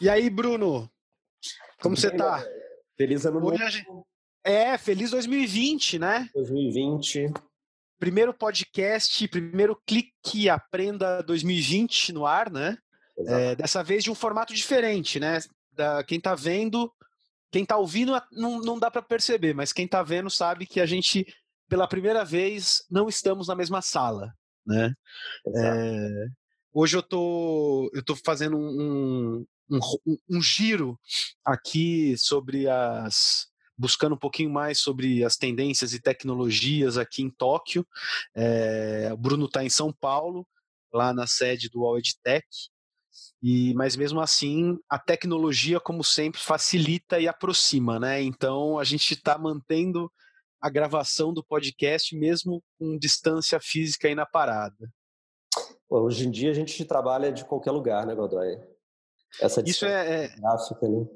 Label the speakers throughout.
Speaker 1: E aí, Bruno? Como você tá?
Speaker 2: Feliz ano novo.
Speaker 1: É, feliz 2020, né?
Speaker 2: 2020.
Speaker 1: Primeiro podcast, primeiro clique Aprenda 2020 no ar, né? É, dessa vez de um formato diferente, né? Da, quem tá vendo, quem tá ouvindo não, não dá para perceber, mas quem tá vendo sabe que a gente, pela primeira vez, não estamos na mesma sala, né? É, hoje eu tô, eu tô fazendo um, um, um, giro aqui sobre as buscando um pouquinho mais sobre as tendências e tecnologias aqui em Tóquio. É, o Bruno está em São Paulo, lá na sede do All. E, mas mesmo assim, a tecnologia, como sempre, facilita e aproxima, né? Então a gente está mantendo a gravação do podcast mesmo com distância física aí na parada.
Speaker 2: Hoje em dia a gente trabalha de qualquer lugar, né, Godoy?
Speaker 1: Essa isso é, é
Speaker 2: gráfica, né?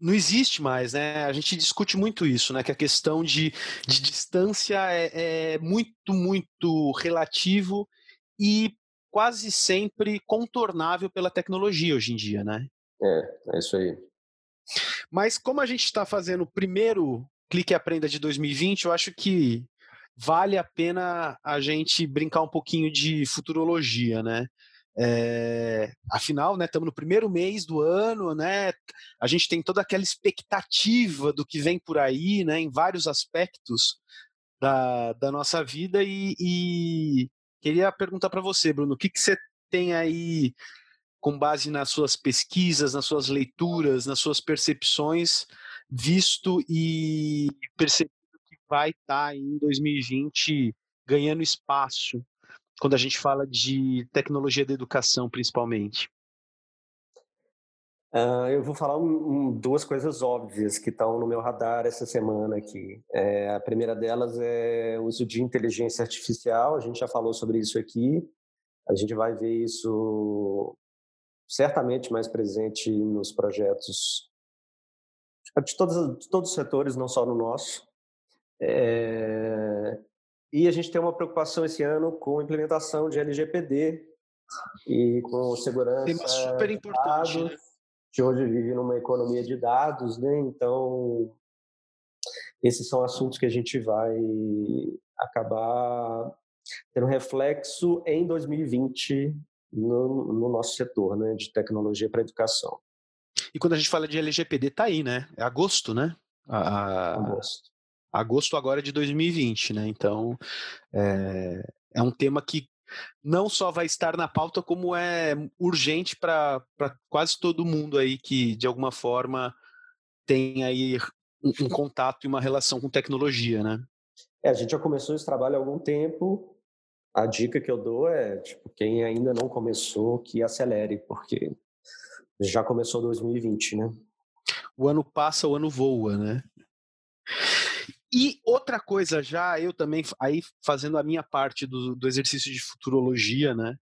Speaker 1: Não existe mais, né? A gente discute muito isso, né? Que a questão de, de distância é, é muito, muito relativo e quase sempre contornável pela tecnologia hoje em dia, né?
Speaker 2: É, é isso aí.
Speaker 1: Mas como a gente está fazendo o primeiro Clique Aprenda de 2020, eu acho que vale a pena a gente brincar um pouquinho de futurologia, né? É, afinal, né, estamos no primeiro mês do ano, né? A gente tem toda aquela expectativa do que vem por aí, né? Em vários aspectos da, da nossa vida e, e queria perguntar para você, Bruno, o que, que você tem aí com base nas suas pesquisas, nas suas leituras, nas suas percepções, visto e percebido que vai estar tá em 2020 ganhando espaço quando a gente fala de tecnologia da educação, principalmente?
Speaker 2: Uh, eu vou falar um, um, duas coisas óbvias que estão no meu radar essa semana aqui. É, a primeira delas é o uso de inteligência artificial, a gente já falou sobre isso aqui. A gente vai ver isso certamente mais presente nos projetos de todos, de todos os setores, não só no nosso. É, e a gente tem uma preocupação esse ano com a implementação de LGPD e com segurança.
Speaker 1: Tema super importante. Dados,
Speaker 2: né? Que hoje vive numa economia de dados, né? Então, esses são assuntos que a gente vai acabar tendo reflexo em 2020 no, no nosso setor né, de tecnologia para educação.
Speaker 1: E quando a gente fala de LGPD, tá aí, né? É agosto, né? A,
Speaker 2: agosto
Speaker 1: agosto agora de 2020, né? Então é, é um tema que não só vai estar na pauta, como é urgente para quase todo mundo aí que de alguma forma tem aí um, um, contato e uma relação com tecnologia, né?
Speaker 2: É, a gente já começou esse trabalho há algum tempo. A dica que eu dou é, tipo, quem ainda não começou, que acelere, porque já começou 2020, né?
Speaker 1: O ano passa, o ano voa, né? E outra coisa já, eu também, aí fazendo a minha parte do, do exercício de futurologia, né?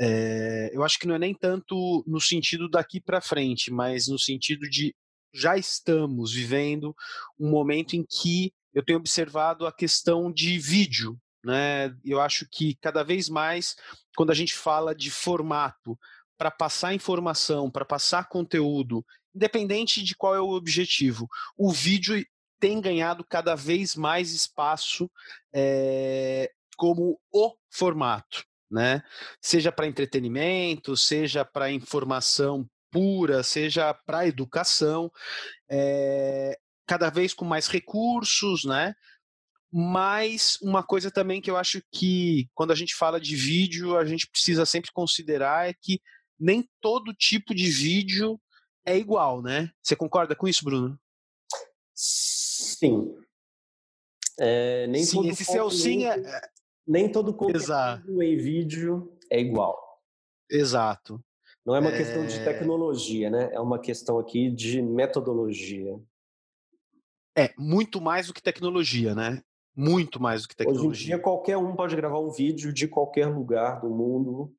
Speaker 1: É, eu acho que não é nem tanto no sentido daqui para frente, mas no sentido de já estamos vivendo um momento em que eu tenho observado a questão de vídeo, né? Eu acho que cada vez mais, quando a gente fala de formato para passar informação, para passar conteúdo, independente de qual é o objetivo, o vídeo tem ganhado cada vez mais espaço é, como o formato, né? Seja para entretenimento, seja para informação pura, seja para educação, é, cada vez com mais recursos, né? Mas uma coisa também que eu acho que quando a gente fala de vídeo, a gente precisa sempre considerar é que nem todo tipo de vídeo é igual, né? Você concorda com isso, Bruno?
Speaker 2: Sim. É, nem
Speaker 1: sim, esse seu sim é...
Speaker 2: Nem todo conteúdo em vídeo é igual.
Speaker 1: Exato.
Speaker 2: Não é uma é... questão de tecnologia, né? É uma questão aqui de metodologia.
Speaker 1: É, muito mais do que tecnologia, né? Muito mais do que tecnologia.
Speaker 2: Hoje em dia, qualquer um pode gravar um vídeo de qualquer lugar do mundo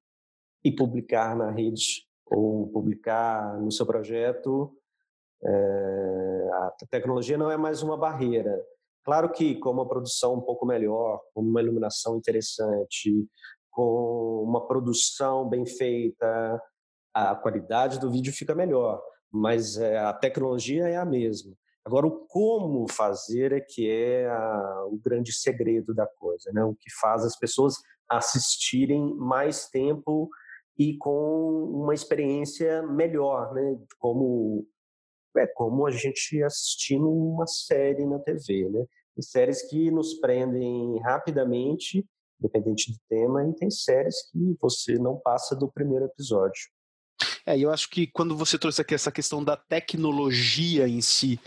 Speaker 2: e publicar na rede ou publicar no seu projeto é, a tecnologia não é mais uma barreira. Claro que com uma produção um pouco melhor, com uma iluminação interessante, com uma produção bem feita, a qualidade do vídeo fica melhor. mas é, a tecnologia é a mesma. Agora, o como fazer é que é a, o grande segredo da coisa, né? O que faz as pessoas assistirem mais tempo e com uma experiência melhor, né? Como é como a gente assistindo uma série na TV, né? Tem séries que nos prendem rapidamente, dependente do tema, e tem séries que você não passa do primeiro episódio.
Speaker 1: É, eu acho que quando você trouxe aqui essa questão da tecnologia em si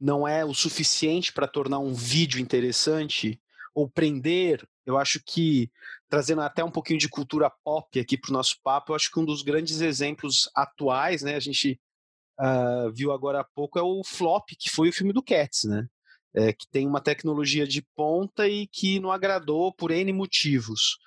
Speaker 1: não é o suficiente para tornar um vídeo interessante ou prender, eu acho que trazendo até um pouquinho de cultura pop aqui para o nosso papo, eu acho que um dos grandes exemplos atuais, né, a gente uh, viu agora há pouco, é o Flop, que foi o filme do Cats, né? É, que tem uma tecnologia de ponta e que não agradou por N motivos.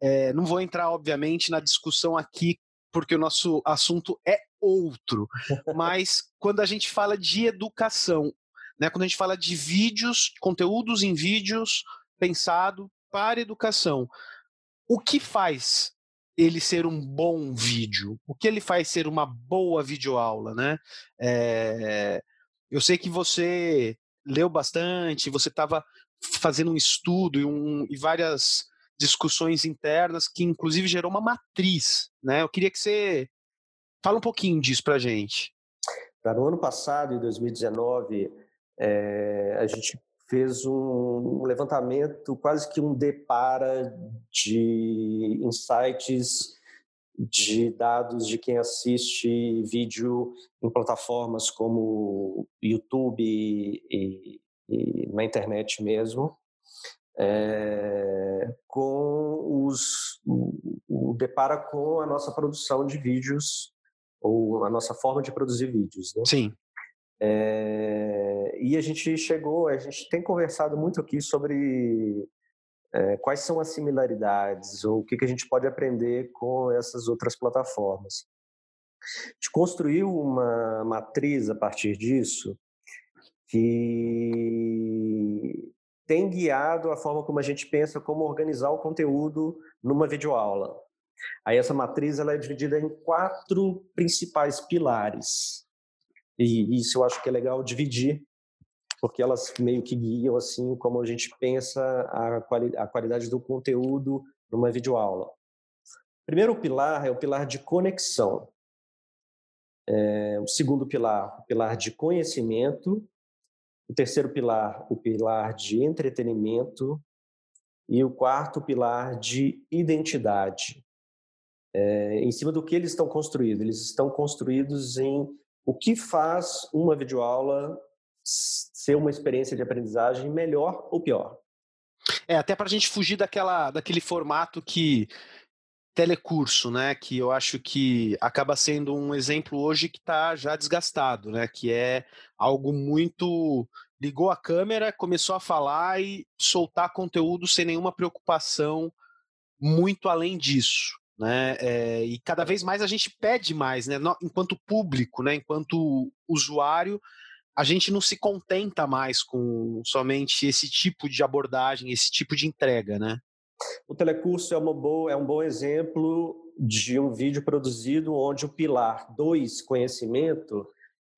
Speaker 1: É, não vou entrar, obviamente, na discussão aqui, porque o nosso assunto é outro, mas quando a gente fala de educação, né, quando a gente fala de vídeos, conteúdos em vídeos pensado para educação, o que faz ele ser um bom vídeo? O que ele faz ser uma boa videoaula, né? É, eu sei que você leu bastante, você estava fazendo um estudo e, um, e, várias discussões internas que inclusive gerou uma matriz, né? Eu queria que você fala um pouquinho disso para gente.
Speaker 2: No ano passado, em 2019, é, a gente fez um levantamento, quase que um depara de insights de dados de quem assiste vídeo em plataformas como YouTube e, e na internet mesmo, é, com os o, depara com a nossa produção de vídeos ou a nossa forma de produzir vídeos. Né?
Speaker 1: Sim.
Speaker 2: É, e a gente chegou, a gente tem conversado muito aqui sobre é, quais são as similaridades ou o que, que a gente pode aprender com essas outras plataformas. A gente construiu uma matriz a partir disso que tem guiado a forma como a gente pensa como organizar o conteúdo numa videoaula. Aí essa matriz ela é dividida em quatro principais pilares. E isso eu acho que é legal dividir, porque elas meio que guiam assim como a gente pensa a, quali a qualidade do conteúdo numa videoaula. Primeiro pilar é o pilar de conexão. É, o segundo pilar, o pilar de conhecimento. O terceiro pilar, o pilar de entretenimento. E o quarto pilar de identidade. É, em cima do que eles estão construídos? Eles estão construídos em o que faz uma videoaula ser uma experiência de aprendizagem melhor ou pior?
Speaker 1: É, até para a gente fugir daquela, daquele formato que telecurso, né, que eu acho que acaba sendo um exemplo hoje que está já desgastado, né, que é algo muito ligou a câmera, começou a falar e soltar conteúdo sem nenhuma preocupação muito além disso né? É, e cada vez mais a gente pede mais, né? Enquanto público, né? Enquanto usuário, a gente não se contenta mais com somente esse tipo de abordagem, esse tipo de entrega, né?
Speaker 2: O telecurso é, uma boa, é um bom exemplo de um vídeo produzido onde o pilar 2, conhecimento,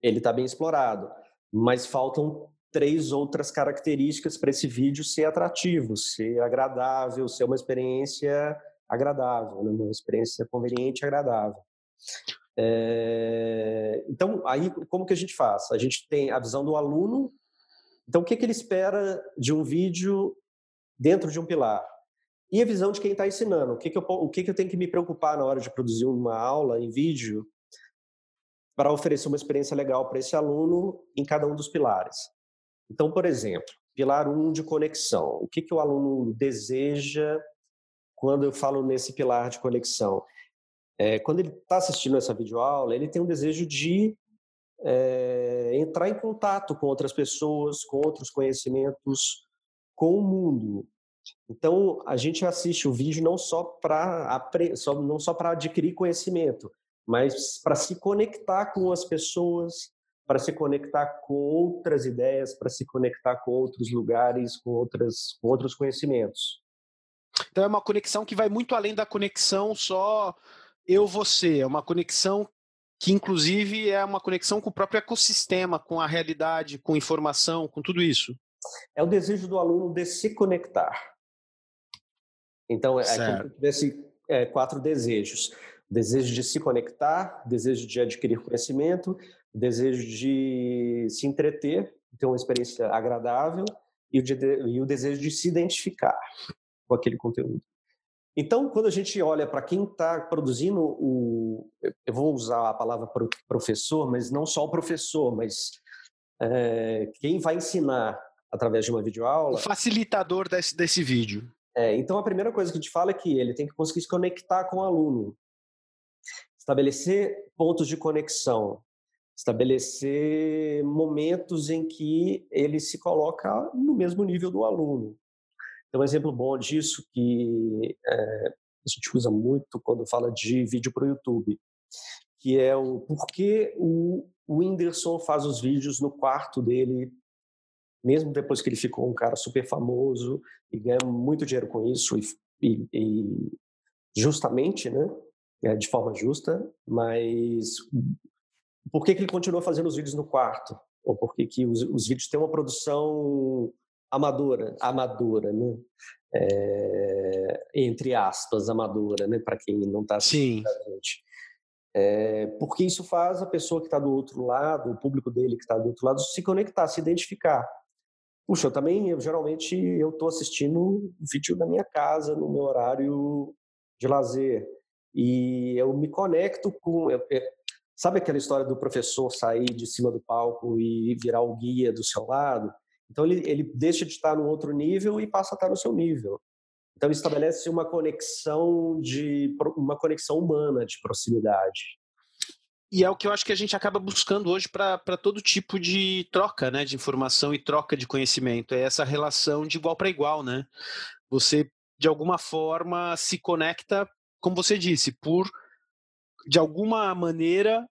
Speaker 2: ele está bem explorado, mas faltam três outras características para esse vídeo ser atrativo, ser agradável, ser uma experiência agradável, né? uma experiência conveniente e agradável. É... Então, aí como que a gente faz? A gente tem a visão do aluno. Então, o que, que ele espera de um vídeo dentro de um pilar? E a visão de quem está ensinando. O que, que, eu, o que, que eu tenho que me preocupar na hora de produzir uma aula em vídeo para oferecer uma experiência legal para esse aluno em cada um dos pilares? Então, por exemplo, pilar 1 um de conexão. O que, que o aluno deseja quando eu falo nesse pilar de conexão? É, quando ele está assistindo essa videoaula, ele tem um desejo de é, entrar em contato com outras pessoas, com outros conhecimentos, com o mundo. Então, a gente assiste o vídeo não só para não só para adquirir conhecimento, mas para se conectar com as pessoas, para se conectar com outras ideias, para se conectar com outros lugares, com outras com outros conhecimentos.
Speaker 1: Então é uma conexão que vai muito além da conexão só eu você, é uma conexão que inclusive é uma conexão com o próprio ecossistema, com a realidade, com informação, com tudo isso.
Speaker 2: É o desejo do aluno de se conectar. Então, é como se tivesse é, quatro desejos: desejo de se conectar, desejo de adquirir conhecimento, desejo de se entreter, ter uma experiência agradável e o, de, e o desejo de se identificar com aquele conteúdo. Então, quando a gente olha para quem está produzindo o. Eu vou usar a palavra professor, mas não só o professor, mas é, quem vai ensinar através de uma videoaula. O
Speaker 1: facilitador desse, desse vídeo.
Speaker 2: É, então, a primeira coisa que a gente fala é que ele tem que conseguir se conectar com o aluno, estabelecer pontos de conexão, estabelecer momentos em que ele se coloca no mesmo nível do aluno. Tem um exemplo bom disso que é, a gente usa muito quando fala de vídeo para o YouTube, que é o porquê o, o Whindersson faz os vídeos no quarto dele, mesmo depois que ele ficou um cara super famoso e ganha muito dinheiro com isso, e, e, e justamente, né? É, de forma justa, mas por que, que ele continua fazendo os vídeos no quarto? Ou por que, que os, os vídeos têm uma produção amadora, amadora, né? É, entre aspas, amadora, né? Para quem não está
Speaker 1: assistindo
Speaker 2: a gente. É, porque isso faz a pessoa que está do outro lado, o público dele que está do outro lado, se conectar, se identificar. Puxa, eu também, eu, geralmente, eu estou assistindo vídeo na minha casa, no meu horário de lazer. E eu me conecto com. Eu, eu, sabe aquela história do professor sair de cima do palco e virar o guia do seu lado? Então ele, ele deixa de estar no outro nível e passa a estar no seu nível. Então estabelece uma conexão de uma conexão humana de proximidade.
Speaker 1: E é o que eu acho que a gente acaba buscando hoje para todo tipo de troca, né, de informação e troca de conhecimento. É essa relação de igual para igual, né? Você de alguma forma se conecta, como você disse, por de alguma maneira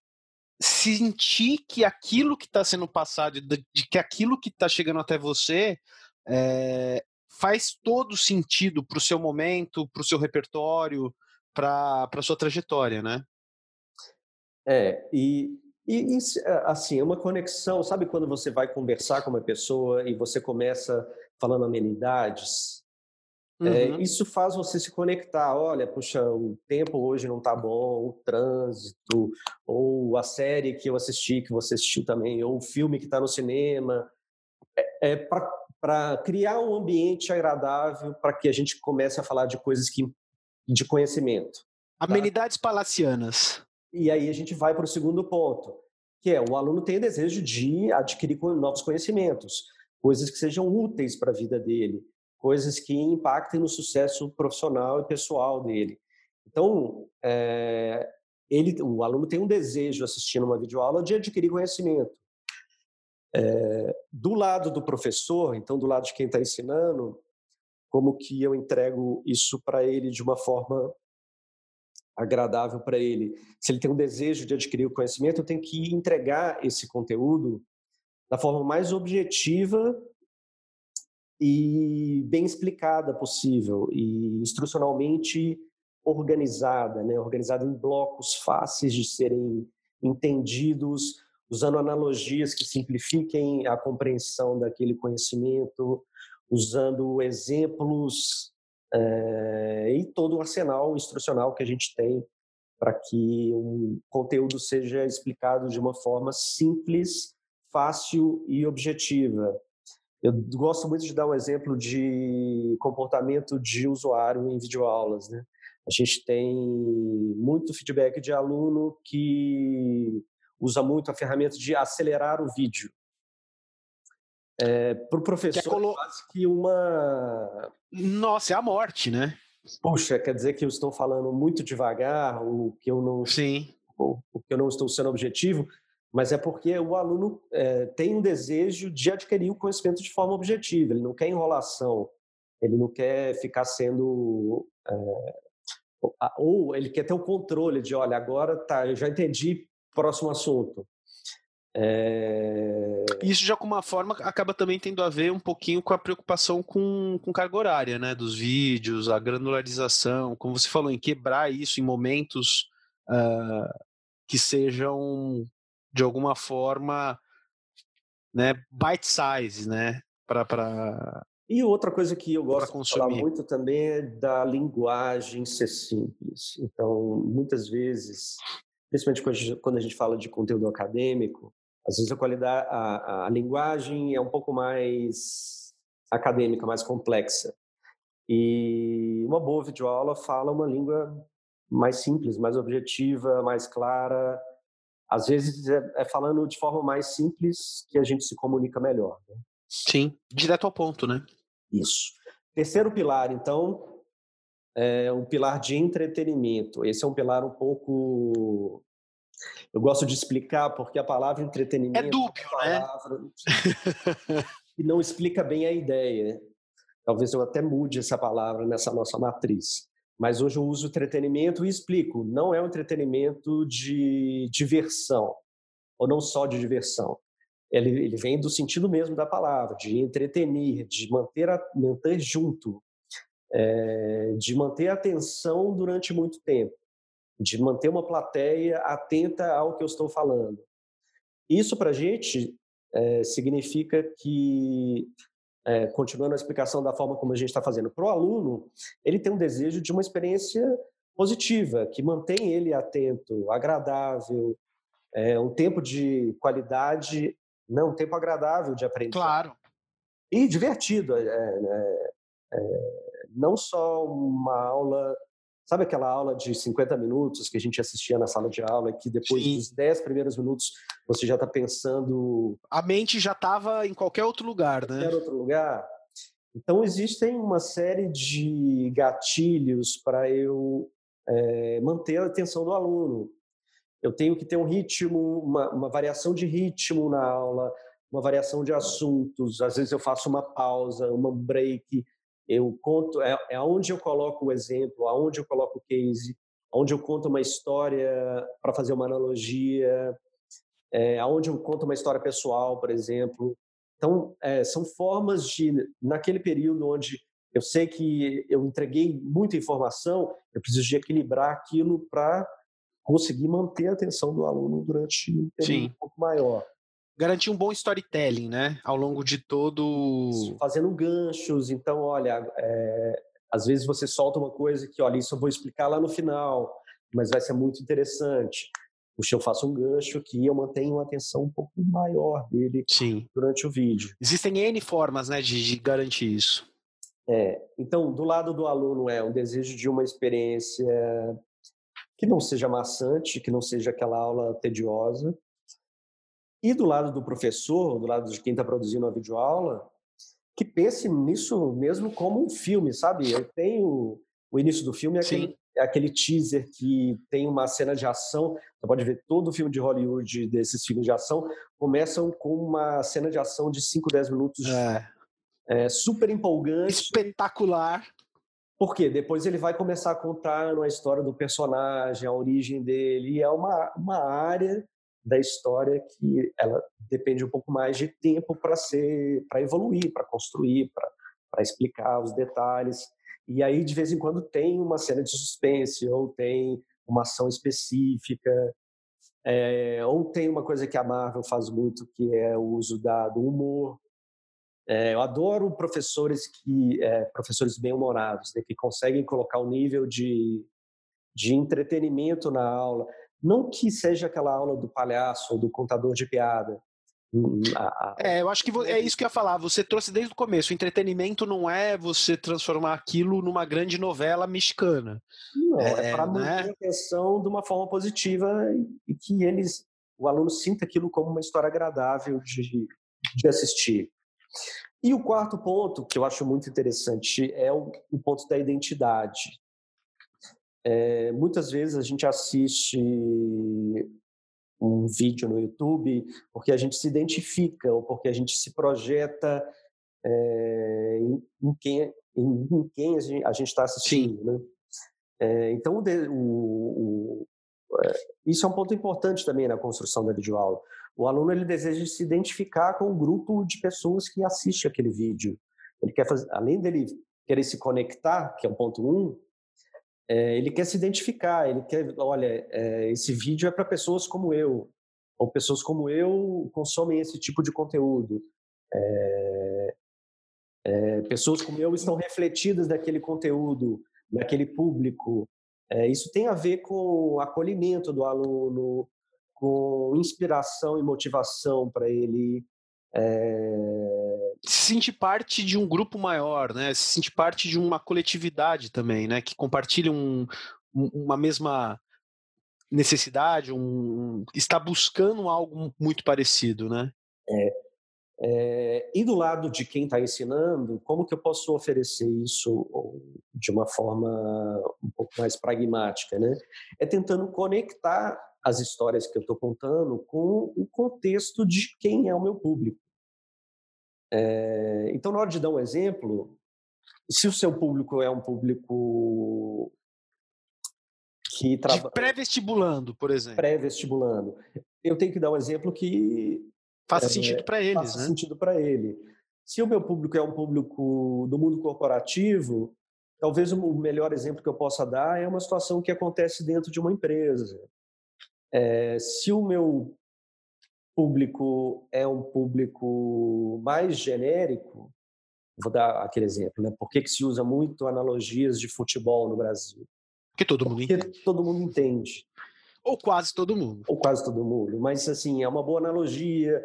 Speaker 1: sentir que aquilo que está sendo passado, de, que aquilo que está chegando até você é, faz todo sentido para o seu momento, para o seu repertório, para a sua trajetória, né?
Speaker 2: É, e, e, e, assim, é uma conexão, sabe quando você vai conversar com uma pessoa e você começa falando amenidades, é, uhum. É, isso faz você se conectar. Olha, puxa, o tempo hoje não tá bom, o trânsito, ou a série que eu assisti, que você assistiu também, ou o filme que está no cinema. É, é para criar um ambiente agradável para que a gente comece a falar de coisas que, de conhecimento.
Speaker 1: Tá? Amenidades palacianas.
Speaker 2: E aí a gente vai para o segundo ponto, que é o aluno tem desejo de adquirir novos conhecimentos, coisas que sejam úteis para a vida dele coisas que impactem no sucesso profissional e pessoal dele. Então, é, ele, o aluno tem um desejo assistindo uma videoaula de adquirir conhecimento. É, do lado do professor, então do lado de quem está ensinando, como que eu entrego isso para ele de uma forma agradável para ele? Se ele tem um desejo de adquirir o conhecimento, eu tenho que entregar esse conteúdo da forma mais objetiva e bem explicada possível e instrucionalmente organizada, né? organizada em blocos fáceis de serem entendidos, usando analogias que simplifiquem a compreensão daquele conhecimento, usando exemplos é, e todo o arsenal instrucional que a gente tem para que um conteúdo seja explicado de uma forma simples, fácil e objetiva. Eu gosto muito de dar um exemplo de comportamento de usuário em videoaulas. Né? A gente tem muito feedback de aluno que usa muito a ferramenta de acelerar o vídeo. É, para o professor, que é colo... quase que uma.
Speaker 1: Nossa, é a morte, né?
Speaker 2: Puxa, quer dizer que eu estou falando muito devagar, ou que eu não.
Speaker 1: Sim.
Speaker 2: Ou que eu não estou sendo objetivo mas é porque o aluno é, tem um desejo de adquirir o conhecimento de forma objetiva, ele não quer enrolação, ele não quer ficar sendo. É, ou ele quer ter o controle de, olha, agora tá, eu já entendi, próximo assunto. É...
Speaker 1: Isso de alguma forma acaba também tendo a ver um pouquinho com a preocupação com, com carga horária, né? Dos vídeos, a granularização, como você falou, em quebrar isso em momentos uh, que sejam de alguma forma né, bite size, né, para
Speaker 2: e outra coisa que eu gosto de falar muito também é da linguagem ser simples. Então, muitas vezes, principalmente quando a gente fala de conteúdo acadêmico, às vezes a qualidade, a, a linguagem é um pouco mais acadêmica, mais complexa. E uma boa videoaula fala uma língua mais simples, mais objetiva, mais clara. Às vezes é, é falando de forma mais simples que a gente se comunica melhor. Né?
Speaker 1: Sim, direto ao ponto, né?
Speaker 2: Isso. Terceiro pilar, então, é um pilar de entretenimento. Esse é um pilar um pouco. Eu gosto de explicar porque a palavra entretenimento
Speaker 1: é dúbio,
Speaker 2: é palavra né? e não explica bem a ideia. Talvez eu até mude essa palavra nessa nossa matriz. Mas hoje eu uso entretenimento e explico. Não é um entretenimento de diversão, ou não só de diversão ele, ele vem do sentido mesmo da palavra, de entretenir, de manter, a, manter junto, é, de manter a atenção durante muito tempo, de manter uma plateia atenta ao que eu estou falando. Isso, para a gente, é, significa que, é, continuando a explicação da forma como a gente está fazendo, para o aluno, ele tem um desejo de uma experiência positiva, que mantém ele atento, agradável, é, um tempo de qualidade não, um tempo agradável de aprender.
Speaker 1: Claro.
Speaker 2: E divertido. É, é, é, não só uma aula. Sabe aquela aula de 50 minutos que a gente assistia na sala de aula e que depois Sim. dos 10 primeiros minutos você já está pensando.
Speaker 1: A mente já estava em qualquer outro lugar, né?
Speaker 2: Qualquer outro lugar. Então, existem uma série de gatilhos para eu é, manter a atenção do aluno eu tenho que ter um ritmo, uma, uma variação de ritmo na aula, uma variação de assuntos. Às vezes eu faço uma pausa, uma break, eu conto, é, é onde eu coloco o exemplo, aonde eu coloco o case, onde eu conto uma história para fazer uma analogia, é, aonde eu conto uma história pessoal, por exemplo. Então, é, são formas de, naquele período onde eu sei que eu entreguei muita informação, eu preciso de equilibrar aquilo para conseguir manter a atenção do aluno durante um período um pouco maior.
Speaker 1: Garantir um bom storytelling, né? Ao longo de todo.
Speaker 2: Fazendo ganchos. Então, olha, é, às vezes você solta uma coisa que, olha, isso eu vou explicar lá no final, mas vai ser muito interessante. Puxa, eu faço um gancho que eu mantenho uma atenção um pouco maior dele
Speaker 1: Sim.
Speaker 2: durante o vídeo.
Speaker 1: Existem N formas né, de, de garantir isso.
Speaker 2: É, então, do lado do aluno é um desejo de uma experiência que não seja maçante, que não seja aquela aula tediosa. E do lado do professor, do lado de quem está produzindo a videoaula, que pense nisso mesmo como um filme, sabe? Eu tenho o início do filme é aquele, é aquele, teaser que tem uma cena de ação. Você pode ver todo o filme de Hollywood desses filmes de ação começam com uma cena de ação de 5, 10 minutos. É. É, super empolgante.
Speaker 1: Espetacular.
Speaker 2: Porque depois ele vai começar a contar a história do personagem, a origem dele, e é uma, uma área da história que ela depende um pouco mais de tempo para ser, para evoluir, para construir, para explicar os detalhes. E aí de vez em quando tem uma cena de suspense ou tem uma ação específica, é, ou tem uma coisa que a Marvel faz muito, que é o uso da, do humor é, eu adoro professores que é, professores bem humorados, né, que conseguem colocar o um nível de, de entretenimento na aula, não que seja aquela aula do palhaço ou do contador de piada.
Speaker 1: Hum, é, eu acho que é isso que eu ia falar. Você trouxe desde o começo. O entretenimento não é você transformar aquilo numa grande novela mexicana.
Speaker 2: Não, é, é para manter né? a atenção de uma forma positiva e que eles, o aluno sinta aquilo como uma história agradável de, de assistir. E o quarto ponto, que eu acho muito interessante, é o, o ponto da identidade. É, muitas vezes a gente assiste um vídeo no YouTube porque a gente se identifica ou porque a gente se projeta é, em, em, quem, em, em, quem a gente está assistindo. Né? É, então, o, o, isso é um ponto importante também na construção da videoaula. O aluno ele deseja se identificar com o grupo de pessoas que assiste aquele vídeo. Ele quer fazer, além dele querer se conectar, que é o ponto um, é, ele quer se identificar, ele quer, olha, é, esse vídeo é para pessoas como eu, ou pessoas como eu consomem esse tipo de conteúdo. É, é, pessoas como eu estão refletidas naquele conteúdo, naquele público. É, isso tem a ver com o acolhimento do aluno, com inspiração e motivação para ele é...
Speaker 1: se sentir parte de um grupo maior, né? Se sentir parte de uma coletividade também, né? Que compartilha um, uma mesma necessidade, um, está buscando algo muito parecido, né?
Speaker 2: É, é, e do lado de quem está ensinando, como que eu posso oferecer isso de uma forma um pouco mais pragmática, né? É tentando conectar as histórias que eu estou contando com o contexto de quem é o meu público. É, então, na hora de dar um exemplo, se o seu público é um público que
Speaker 1: trabalha. Pré-vestibulando, por exemplo.
Speaker 2: Pré-vestibulando. Eu tenho que dar um exemplo que.
Speaker 1: Faça é, sentido para eles, faça
Speaker 2: né? sentido para ele. Se o meu público é um público do mundo corporativo, talvez o melhor exemplo que eu possa dar é uma situação que acontece dentro de uma empresa. É, se o meu público é um público mais genérico, vou dar aquele exemplo, né? Por que, que se usa muito analogias de futebol no Brasil?
Speaker 1: Porque todo mundo
Speaker 2: Porque entende. todo mundo entende.
Speaker 1: Ou quase todo mundo.
Speaker 2: Ou quase todo mundo. Mas, assim, é uma boa analogia,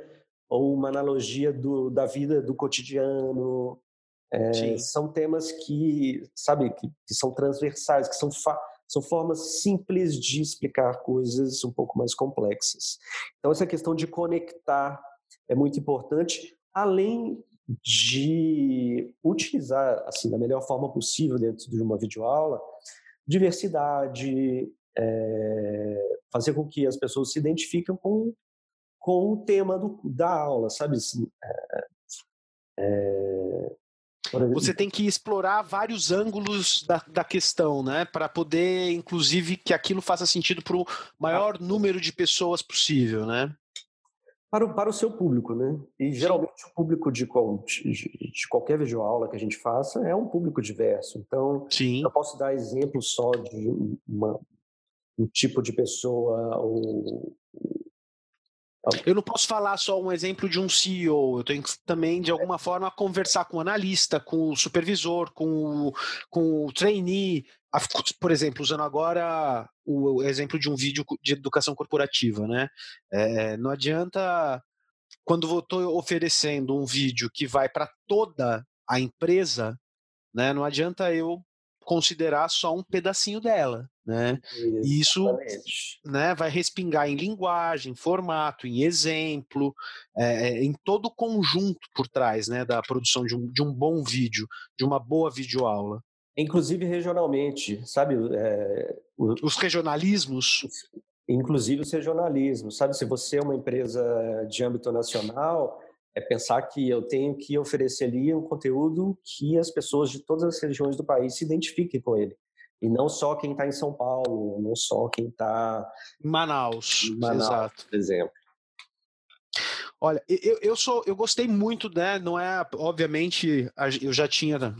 Speaker 2: ou uma analogia do, da vida do cotidiano. É, são temas que, sabe, que, que são transversais, que são são formas simples de explicar coisas um pouco mais complexas. Então, essa questão de conectar é muito importante, além de utilizar, assim, da melhor forma possível dentro de uma videoaula, diversidade, é, fazer com que as pessoas se identifiquem com, com o tema do, da aula, sabe? Assim, é,
Speaker 1: é, você tem que explorar vários ângulos da, da questão, né? Para poder, inclusive, que aquilo faça sentido para o maior número de pessoas possível, né?
Speaker 2: Para o, para o seu público, né? E geralmente Sim. o público de, qual, de, de qualquer videoaula que a gente faça é um público diverso. Então, Sim. eu posso dar exemplo só de uma, um tipo de pessoa ou
Speaker 1: eu não posso falar só um exemplo de um CEO, eu tenho que também, de alguma forma, conversar com o analista, com o supervisor, com o, com o trainee, por exemplo, usando agora o exemplo de um vídeo de educação corporativa, né? É, não adianta quando eu estou oferecendo um vídeo que vai para toda a empresa, né? Não adianta eu considerar só um pedacinho dela, né? E isso né, vai respingar em linguagem, formato, em exemplo, é, em todo o conjunto por trás né, da produção de um, de um bom vídeo, de uma boa videoaula.
Speaker 2: Inclusive regionalmente, sabe? É,
Speaker 1: o, os regionalismos.
Speaker 2: Inclusive os regionalismos, sabe? Se você é uma empresa de âmbito nacional, é pensar que eu tenho que oferecer ali um conteúdo que as pessoas de todas as regiões do país se identifiquem com ele. E não só quem está em São Paulo, não só quem está
Speaker 1: em Manaus,
Speaker 2: Manaus, exato. por exemplo.
Speaker 1: Olha, eu, eu sou, eu gostei muito, né? Não é, obviamente, eu já tinha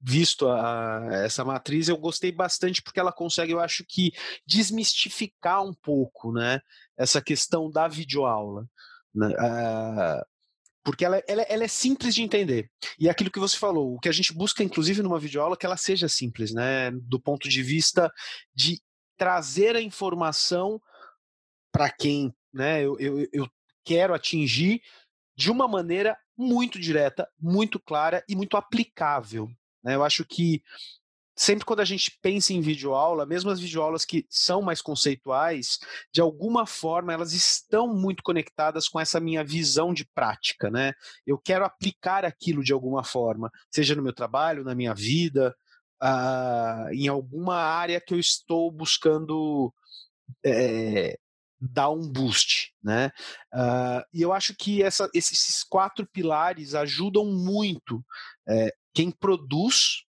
Speaker 1: visto a, essa matriz, eu gostei bastante porque ela consegue, eu acho que, desmistificar um pouco, né? Essa questão da videoaula. Né? Porque ela, ela, ela, é simples de entender. E é aquilo que você falou, o que a gente busca, inclusive, numa videoaula, é que ela seja simples, né? Do ponto de vista de trazer a informação para quem né, eu, eu, eu quero atingir de uma maneira muito direta, muito clara e muito aplicável. Né? Eu acho que sempre quando a gente pensa em videoaula, mesmo as videoaulas que são mais conceituais, de alguma forma elas estão muito conectadas com essa minha visão de prática, né? Eu quero aplicar aquilo de alguma forma, seja no meu trabalho, na minha vida, uh, em alguma área que eu estou buscando é, dar um boost, né? Uh, e eu acho que essa, esses quatro pilares ajudam muito é, quem produz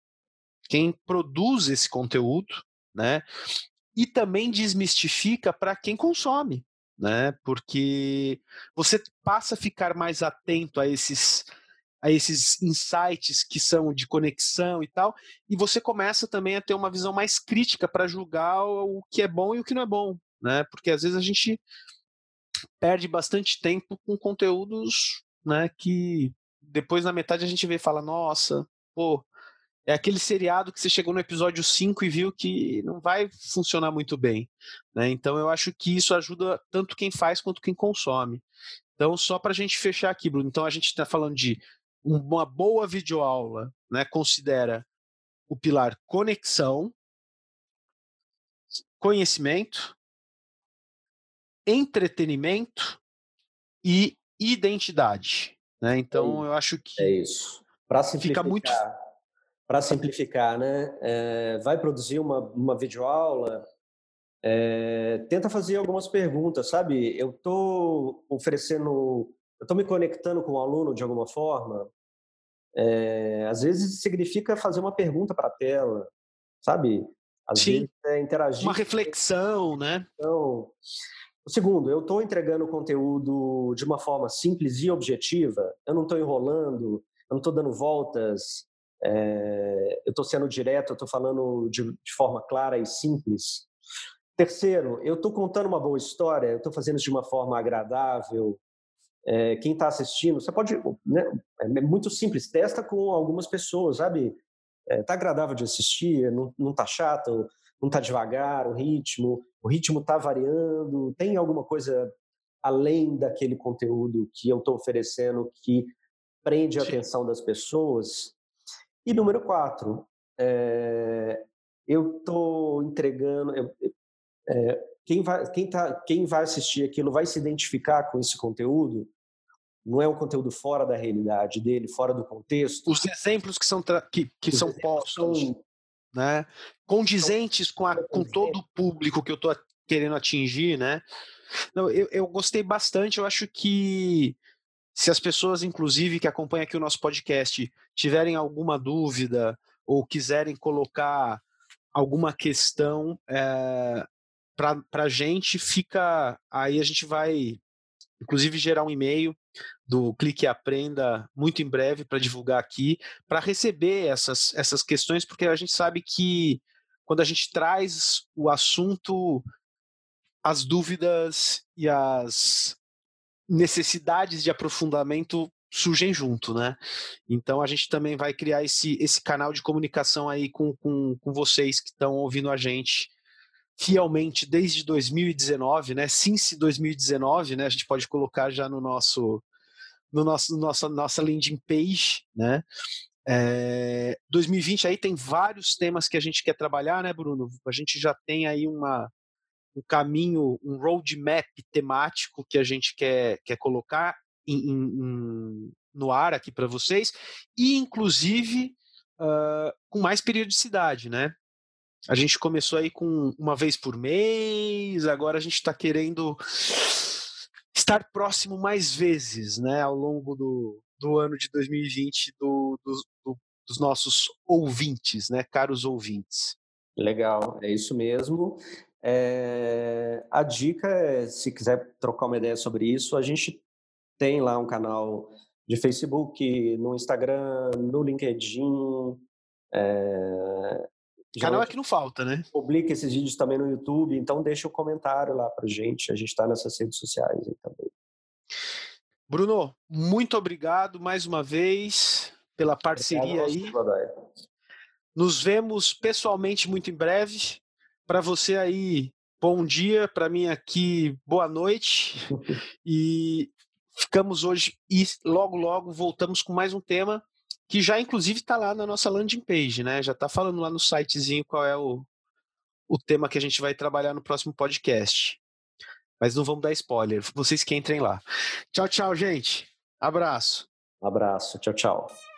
Speaker 1: quem produz esse conteúdo, né? E também desmistifica para quem consome, né? Porque você passa a ficar mais atento a esses a esses insights que são de conexão e tal, e você começa também a ter uma visão mais crítica para julgar o que é bom e o que não é bom, né? Porque às vezes a gente perde bastante tempo com conteúdos, né, que depois na metade a gente vê e fala, nossa, pô, é aquele seriado que você chegou no episódio 5 e viu que não vai funcionar muito bem. Né? Então eu acho que isso ajuda tanto quem faz quanto quem consome. Então, só para a gente fechar aqui, Bruno, então a gente está falando de uma boa videoaula, né? Considera o pilar conexão, conhecimento, entretenimento e identidade. Né? Então, eu acho que
Speaker 2: é isso. Para simplificar, fica muito para simplificar, né? É, vai produzir uma, uma videoaula, é, tenta fazer algumas perguntas, sabe? Eu estou oferecendo, eu estou me conectando com o aluno de alguma forma. É, às vezes significa fazer uma pergunta para a tela, sabe? Às
Speaker 1: Sim.
Speaker 2: vezes é interagir.
Speaker 1: Uma reflexão, né?
Speaker 2: Então, o segundo, eu estou entregando conteúdo de uma forma simples e objetiva. Eu não estou enrolando, eu não estou dando voltas, é, eu estou sendo direto, eu estou falando de, de, forma clara e simples. Terceiro, eu estou contando uma boa história, eu estou fazendo isso de uma forma agradável. É, quem está assistindo, você pode, né, é muito simples, testa com algumas pessoas, sabe? Está agradável de assistir, não está chato, não está devagar o ritmo, o ritmo está variando, tem alguma coisa além daquele conteúdo que eu estou oferecendo que prende a atenção das pessoas e número quatro, é, eu estou entregando. Eu, é, quem, vai, quem, tá, quem vai assistir aquilo vai se identificar com esse conteúdo. Não é um conteúdo fora da realidade dele, fora do contexto.
Speaker 1: Os exemplos que são, que, que são postos, são, né? condizentes com, a, com todo o público que eu estou querendo atingir, né? Não, eu, eu gostei bastante. Eu acho que se as pessoas, inclusive, que acompanham aqui o nosso podcast, tiverem alguma dúvida ou quiserem colocar alguma questão é, eh, para a gente, fica. Aí a gente vai, inclusive, gerar um e-mail do Clique e Aprenda muito em breve para divulgar aqui, para receber essas, essas questões, porque a gente sabe que quando a gente traz o assunto, as dúvidas e as necessidades de aprofundamento surgem junto, né? Então a gente também vai criar esse, esse canal de comunicação aí com, com, com vocês que estão ouvindo a gente fielmente desde 2019, né? Since 2019, né? A gente pode colocar já no nosso no nosso nossa nossa landing page, né? É, 2020 aí tem vários temas que a gente quer trabalhar, né, Bruno? A gente já tem aí uma um caminho, um roadmap temático que a gente quer, quer colocar em, em, no ar aqui para vocês, e inclusive uh, com mais periodicidade, né? A gente começou aí com uma vez por mês, agora a gente está querendo estar próximo mais vezes, né, ao longo do, do ano de 2020 do, do, do, dos nossos ouvintes, né, caros ouvintes.
Speaker 2: Legal, é isso mesmo. É, a dica é, se quiser trocar uma ideia sobre isso, a gente tem lá um canal de Facebook, no Instagram, no LinkedIn. É,
Speaker 1: canal é que não falta, né?
Speaker 2: Publica esses vídeos também no YouTube, então deixa um comentário lá pra gente. A gente está nessas redes sociais aí também.
Speaker 1: Bruno, muito obrigado mais uma vez pela parceria aí. Nos vemos pessoalmente muito em breve. Para você aí, bom dia. Para mim aqui, boa noite. e ficamos hoje e logo, logo voltamos com mais um tema que já inclusive está lá na nossa landing page, né? Já está falando lá no sitezinho qual é o, o tema que a gente vai trabalhar no próximo podcast. Mas não vamos dar spoiler, vocês que entrem lá. Tchau, tchau, gente. Abraço.
Speaker 2: abraço, tchau, tchau.